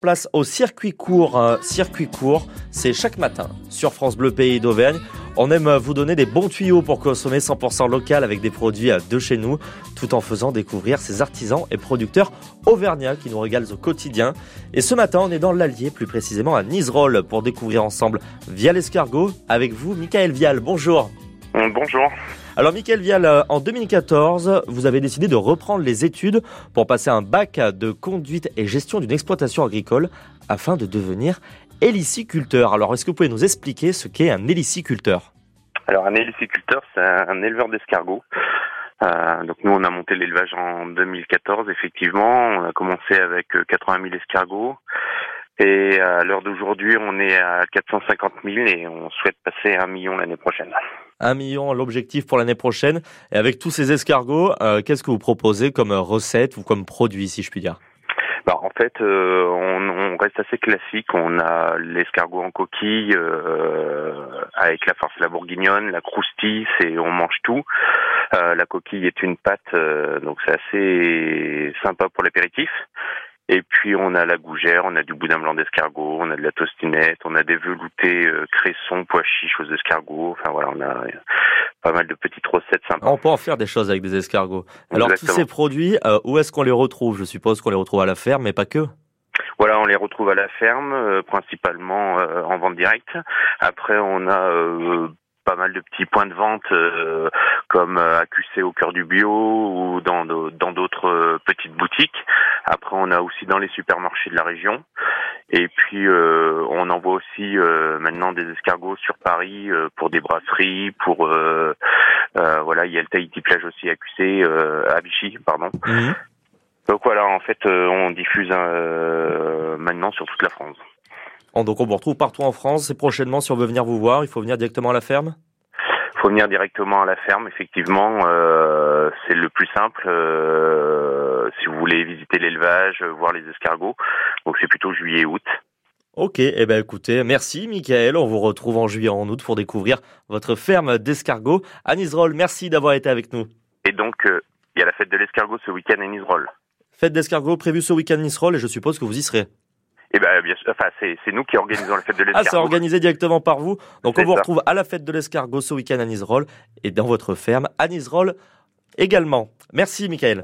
Place au circuit court. Euh, circuit court, c'est chaque matin sur France Bleu Pays d'Auvergne. On aime vous donner des bons tuyaux pour consommer 100% local avec des produits euh, de chez nous, tout en faisant découvrir ces artisans et producteurs auvergnats qui nous régalent au quotidien. Et ce matin, on est dans l'Allier, plus précisément à Niserolles, pour découvrir ensemble via l'escargot avec vous, Michael Vial. Bonjour. Bonjour. Alors, Michael Vial, euh, en 2014, vous avez décidé de reprendre les études pour passer un bac de conduite et gestion d'une exploitation agricole afin de devenir héliciculteur. Alors, est-ce que vous pouvez nous expliquer ce qu'est un héliciculteur? Alors, un héliciculteur, c'est un éleveur d'escargots. Euh, donc nous, on a monté l'élevage en 2014, effectivement. On a commencé avec 80 euh, 000 escargots. Et à l'heure d'aujourd'hui, on est à 450 000 et on souhaite passer à un million l'année prochaine. 1 million l'objectif pour l'année prochaine. Et avec tous ces escargots, euh, qu'est-ce que vous proposez comme recette ou comme produit, si je puis dire? Bah, en fait, euh, on, reste assez classique. On a l'escargot en coquille euh, avec la farce la bourguignonne, la croustille, et on mange tout. la coquille est une pâte, donc c'est assez sympa pour l'apéritif. Et puis on a la gougère, on a du boudin blanc d'escargot, on a de la tostinette, on a des veloutés euh, cressons, pois chiches aux escargots. Enfin voilà, on a euh, pas mal de petites recettes sympas. On peut en faire des choses avec des escargots. Alors tous ces produits, euh, où est-ce qu'on les retrouve? Je suppose qu'on les retrouve à la ferme, mais pas que. Voilà, on les retrouve à la ferme, principalement en vente directe. Après, on a pas mal de petits points de vente comme AQC au cœur du bio ou dans dans d'autres petites boutiques. Après, on a aussi dans les supermarchés de la région. Et puis, euh, on envoie aussi maintenant des escargots sur Paris pour des brasseries, pour voilà, il y a le Tahiti Plage aussi AQC à Vichy, pardon. Mhm. Donc voilà, en fait, on diffuse maintenant sur toute la France. Donc on vous retrouve partout en France et prochainement si on veut venir vous voir, il faut venir directement à la ferme? Il faut venir directement à la ferme, effectivement, euh, c'est le plus simple. Euh, voulez visiter l'élevage, voir les escargots, donc c'est plutôt juillet-août. Ok, eh ben écoutez, merci Michael, on vous retrouve en juillet en août pour découvrir votre ferme d'escargots à Niserolles. Merci d'avoir été avec nous. Et donc, euh, il y a la fête de l'escargot ce week-end à Niserolles. Fête d'escargot prévue ce week-end à Niserolles et je suppose que vous y serez. Eh ben, bien sûr, enfin, c'est, c'est nous qui organisons la fête de l'escargot. Ah, c'est organisé directement par vous. Donc, on vous retrouve à la fête de l'escargot ce week-end à Niserolles et dans votre ferme à Niserolles également. Merci, Michael.